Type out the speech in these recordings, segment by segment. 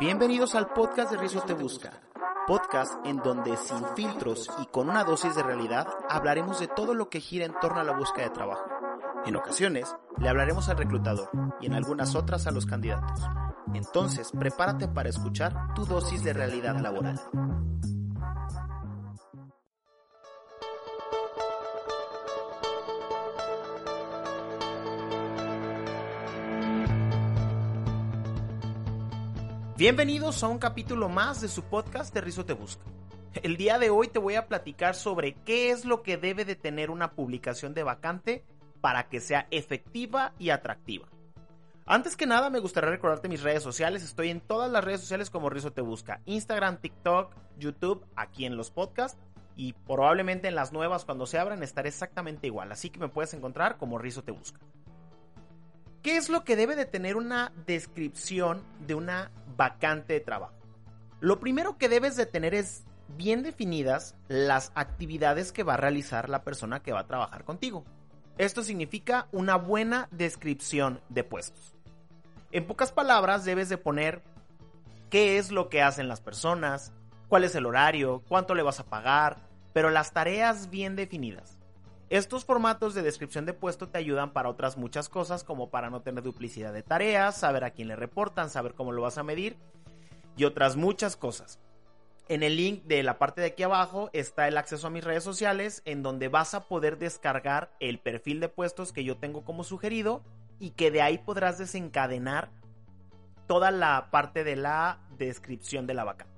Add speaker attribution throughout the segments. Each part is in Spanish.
Speaker 1: Bienvenidos al podcast de Rizos Te Busca, podcast en donde sin filtros y con una dosis de realidad hablaremos de todo lo que gira en torno a la búsqueda de trabajo. En ocasiones le hablaremos al reclutador y en algunas otras a los candidatos. Entonces, prepárate para escuchar tu dosis de realidad laboral. Bienvenidos a un capítulo más de su podcast de Rizo Te Busca. El día de hoy te voy a platicar sobre qué es lo que debe de tener una publicación de vacante para que sea efectiva y atractiva. Antes que nada, me gustaría recordarte mis redes sociales. Estoy en todas las redes sociales como Rizo Te Busca. Instagram, TikTok, YouTube, aquí en los podcasts. Y probablemente en las nuevas, cuando se abran, estaré exactamente igual. Así que me puedes encontrar como Rizo Te Busca. ¿Qué es lo que debe de tener una descripción de una vacante de trabajo? Lo primero que debes de tener es bien definidas las actividades que va a realizar la persona que va a trabajar contigo. Esto significa una buena descripción de puestos. En pocas palabras debes de poner qué es lo que hacen las personas, cuál es el horario, cuánto le vas a pagar, pero las tareas bien definidas. Estos formatos de descripción de puesto te ayudan para otras muchas cosas, como para no tener duplicidad de tareas, saber a quién le reportan, saber cómo lo vas a medir y otras muchas cosas. En el link de la parte de aquí abajo está el acceso a mis redes sociales en donde vas a poder descargar el perfil de puestos que yo tengo como sugerido y que de ahí podrás desencadenar toda la parte de la descripción de la vacante.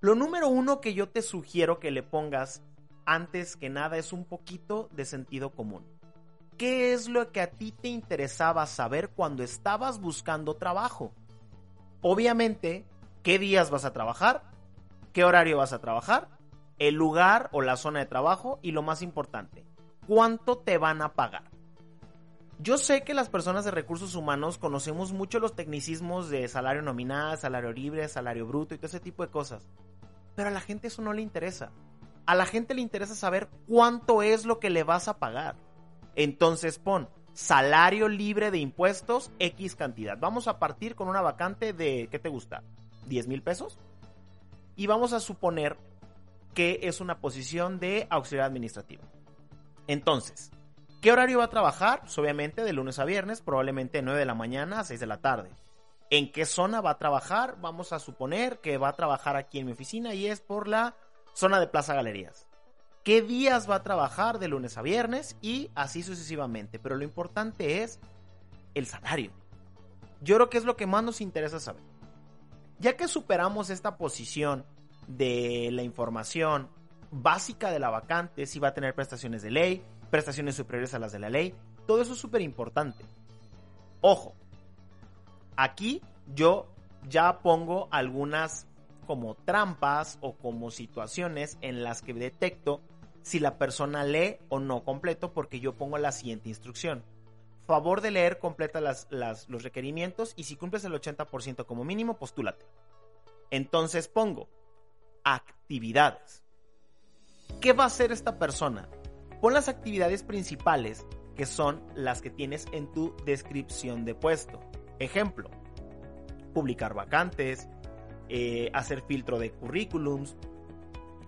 Speaker 1: Lo número uno que yo te sugiero que le pongas antes que nada es un poquito de sentido común. ¿Qué es lo que a ti te interesaba saber cuando estabas buscando trabajo? Obviamente, ¿qué días vas a trabajar? ¿Qué horario vas a trabajar? El lugar o la zona de trabajo y lo más importante, ¿cuánto te van a pagar? Yo sé que las personas de recursos humanos conocemos mucho los tecnicismos de salario nominal, salario libre, salario bruto y todo ese tipo de cosas. Pero a la gente eso no le interesa a la gente le interesa saber cuánto es lo que le vas a pagar. Entonces pon salario libre de impuestos X cantidad. Vamos a partir con una vacante de, ¿qué te gusta? ¿10 mil pesos? Y vamos a suponer que es una posición de auxiliar administrativo. Entonces, ¿qué horario va a trabajar? Pues obviamente de lunes a viernes, probablemente de 9 de la mañana a 6 de la tarde. ¿En qué zona va a trabajar? Vamos a suponer que va a trabajar aquí en mi oficina y es por la zona de Plaza Galerías. ¿Qué días va a trabajar de lunes a viernes? Y así sucesivamente. Pero lo importante es el salario. Yo creo que es lo que más nos interesa saber. Ya que superamos esta posición de la información básica de la vacante, si va a tener prestaciones de ley, prestaciones superiores a las de la ley, todo eso es súper importante. Ojo, aquí yo ya pongo algunas como trampas o como situaciones en las que detecto si la persona lee o no completo porque yo pongo la siguiente instrucción. Favor de leer completa las, los requerimientos y si cumples el 80% como mínimo, postúlate. Entonces pongo actividades. ¿Qué va a hacer esta persona? Pon las actividades principales que son las que tienes en tu descripción de puesto. Ejemplo, publicar vacantes, eh, hacer filtro de currículums,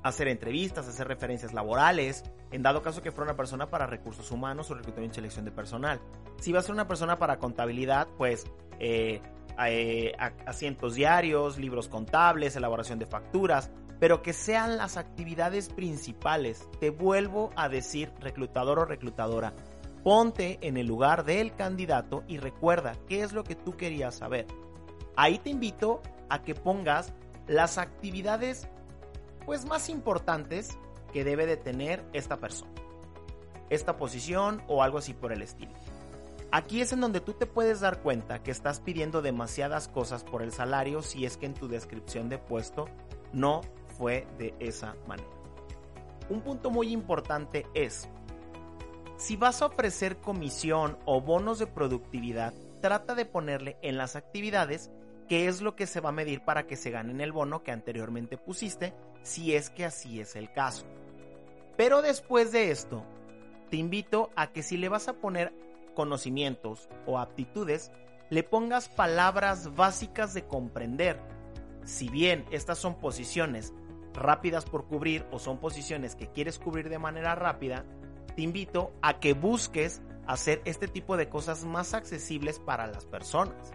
Speaker 1: hacer entrevistas, hacer referencias laborales, en dado caso que fuera una persona para recursos humanos o reclutamiento y selección de personal. Si va a ser una persona para contabilidad, pues eh, eh, asientos diarios, libros contables, elaboración de facturas, pero que sean las actividades principales. Te vuelvo a decir, reclutador o reclutadora, ponte en el lugar del candidato y recuerda qué es lo que tú querías saber. Ahí te invito a que pongas las actividades pues más importantes que debe de tener esta persona. Esta posición o algo así por el estilo. Aquí es en donde tú te puedes dar cuenta que estás pidiendo demasiadas cosas por el salario si es que en tu descripción de puesto no fue de esa manera. Un punto muy importante es, si vas a ofrecer comisión o bonos de productividad, trata de ponerle en las actividades qué es lo que se va a medir para que se gane el bono que anteriormente pusiste, si es que así es el caso. Pero después de esto, te invito a que si le vas a poner conocimientos o aptitudes, le pongas palabras básicas de comprender. Si bien estas son posiciones rápidas por cubrir o son posiciones que quieres cubrir de manera rápida, te invito a que busques hacer este tipo de cosas más accesibles para las personas.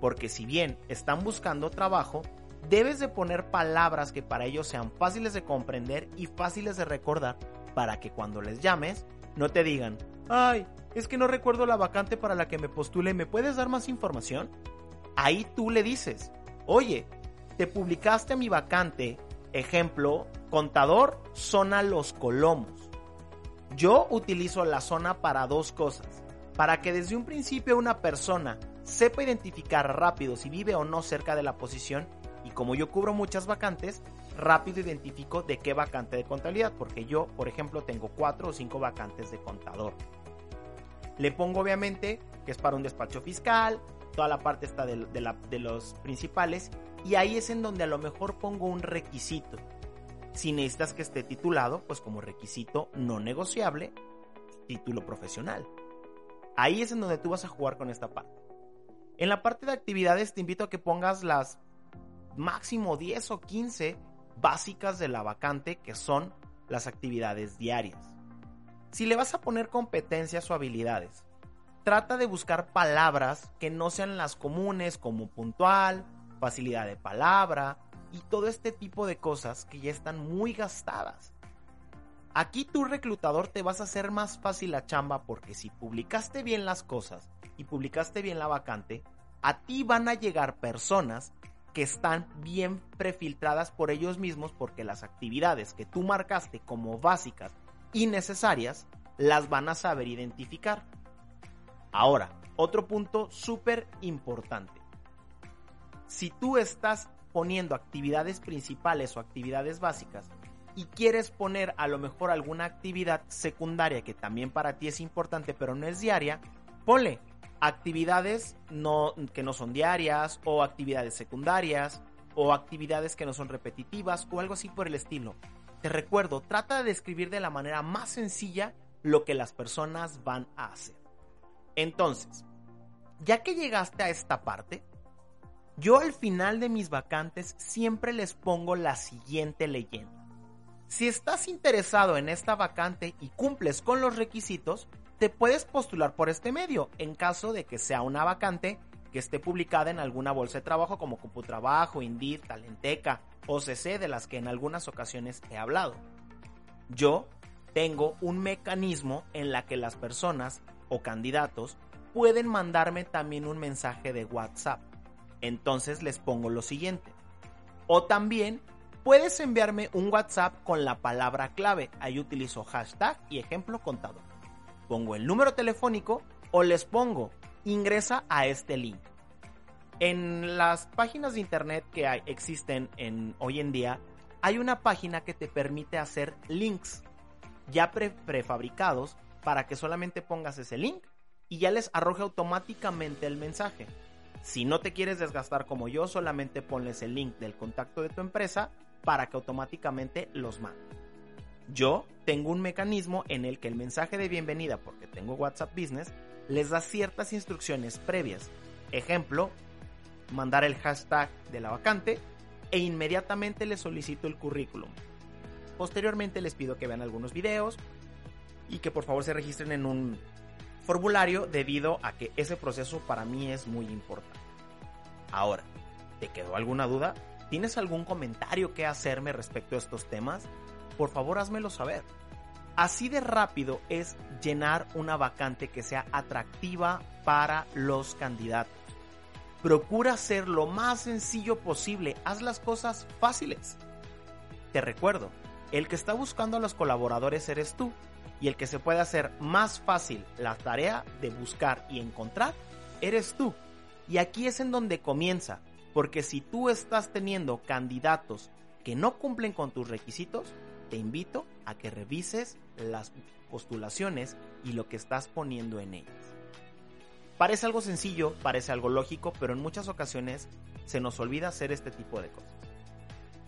Speaker 1: Porque si bien están buscando trabajo, debes de poner palabras que para ellos sean fáciles de comprender y fáciles de recordar para que cuando les llames no te digan, ay, es que no recuerdo la vacante para la que me postule, ¿me puedes dar más información? Ahí tú le dices, oye, te publicaste mi vacante, ejemplo, contador, zona Los Colomos. Yo utilizo la zona para dos cosas, para que desde un principio una persona sepa identificar rápido si vive o no cerca de la posición y como yo cubro muchas vacantes, rápido identifico de qué vacante de contabilidad, porque yo, por ejemplo, tengo cuatro o cinco vacantes de contador. Le pongo obviamente que es para un despacho fiscal, toda la parte está de, los principales, y ahí es en donde a lo mejor pongo un requisito. Si necesitas que esté titulado, pues como requisito no negociable, título profesional. Ahí es en donde tú vas a jugar con esta parte. En la parte de actividades te invito a que pongas las máximo 10 o 15 básicas de la vacante que son las actividades diarias. Si le vas a poner competencias o habilidades, trata de buscar palabras que no sean las comunes como puntual, facilidad de palabra y todo este tipo de cosas que ya están muy gastadas. Aquí tu reclutador te vas a hacer más fácil la chamba porque si publicaste bien las cosas y publicaste bien la vacante, a ti van a llegar personas que están bien prefiltradas por ellos mismos porque las actividades que tú marcaste como básicas y necesarias las van a saber identificar. Ahora, otro punto súper importante. Si tú estás poniendo actividades principales o actividades básicas y quieres poner a lo mejor alguna actividad secundaria que también para ti es importante pero no es diaria, ponle actividades que no son diarias o actividades secundarias o actividades que no son repetitivas o algo así por el estilo. Te recuerdo, trata de describir de la manera más sencilla lo que las personas van a hacer. Entonces, ya que llegaste a esta parte, yo al final de mis vacantes siempre les pongo la siguiente leyenda. Si estás interesado en esta vacante y cumples con los requisitos, te puedes postular por este medio en caso de que sea una vacante que esté publicada en alguna bolsa de trabajo como Computrabajo, Indeed, Talenteca, OCC, de las que en algunas ocasiones he hablado. Yo tengo un mecanismo en la que las personas o candidatos pueden mandarme también un mensaje de WhatsApp. Entonces les pongo lo siguiente. O también puedes enviarme un WhatsApp con la palabra clave. Ahí utilizo hashtag y ejemplo contador pongo el número telefónico o les pongo ingresa a este link. En las páginas de internet que existen en, hoy en día, hay una página que te permite hacer links ya prefabricados para que solamente pongas ese link y ya les arroje automáticamente el mensaje. Si no te quieres desgastar como yo, solamente ponles el link del contacto de tu empresa para que automáticamente los mande. Yo tengo un mecanismo en el que el mensaje de bienvenida, porque tengo WhatsApp Business, les da ciertas instrucciones previas. Ejemplo, mandar el hashtag de la vacante e inmediatamente les solicito el currículum. Posteriormente les pido que vean algunos videos y que por favor se registren en un formulario debido a que ese proceso para mí es muy importante. Ahora, ¿te quedó alguna duda? ¿Tienes algún comentario que hacerme respecto a estos temas? Por favor házmelo saber. Así de rápido es llenar una vacante que sea atractiva para los candidatos. Procura ser lo más sencillo posible, haz las cosas fáciles. Te recuerdo, el que está buscando a los colaboradores eres tú y el que se puede hacer más fácil la tarea de buscar y encontrar eres tú. Y aquí es en donde comienza, porque si tú estás teniendo candidatos que no cumplen con tus requisitos, te invito a que revises las postulaciones y lo que estás poniendo en ellas. Parece algo sencillo, parece algo lógico, pero en muchas ocasiones se nos olvida hacer este tipo de cosas.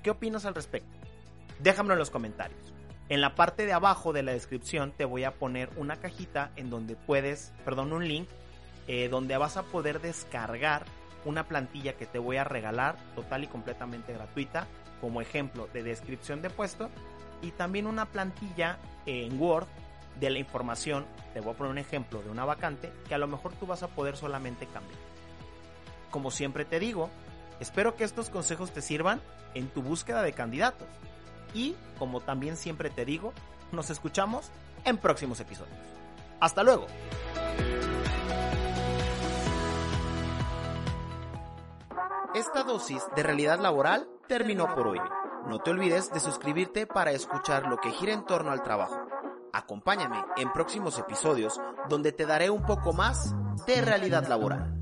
Speaker 1: ¿Qué opinas al respecto? Déjamelo en los comentarios. En la parte de abajo de la descripción te voy a poner una cajita en donde puedes, perdón, un link eh, donde vas a poder descargar una plantilla que te voy a regalar total y completamente gratuita como ejemplo de descripción de puesto y también una plantilla en Word de la información, te voy a poner un ejemplo de una vacante que a lo mejor tú vas a poder solamente cambiar. Como siempre te digo, espero que estos consejos te sirvan en tu búsqueda de candidatos. Y, como también siempre te digo, nos escuchamos en próximos episodios. Hasta luego. Esta dosis de realidad laboral terminó por hoy. No te olvides de suscribirte para escuchar lo que gira en torno al trabajo. Acompáñame en próximos episodios donde te daré un poco más de realidad laboral.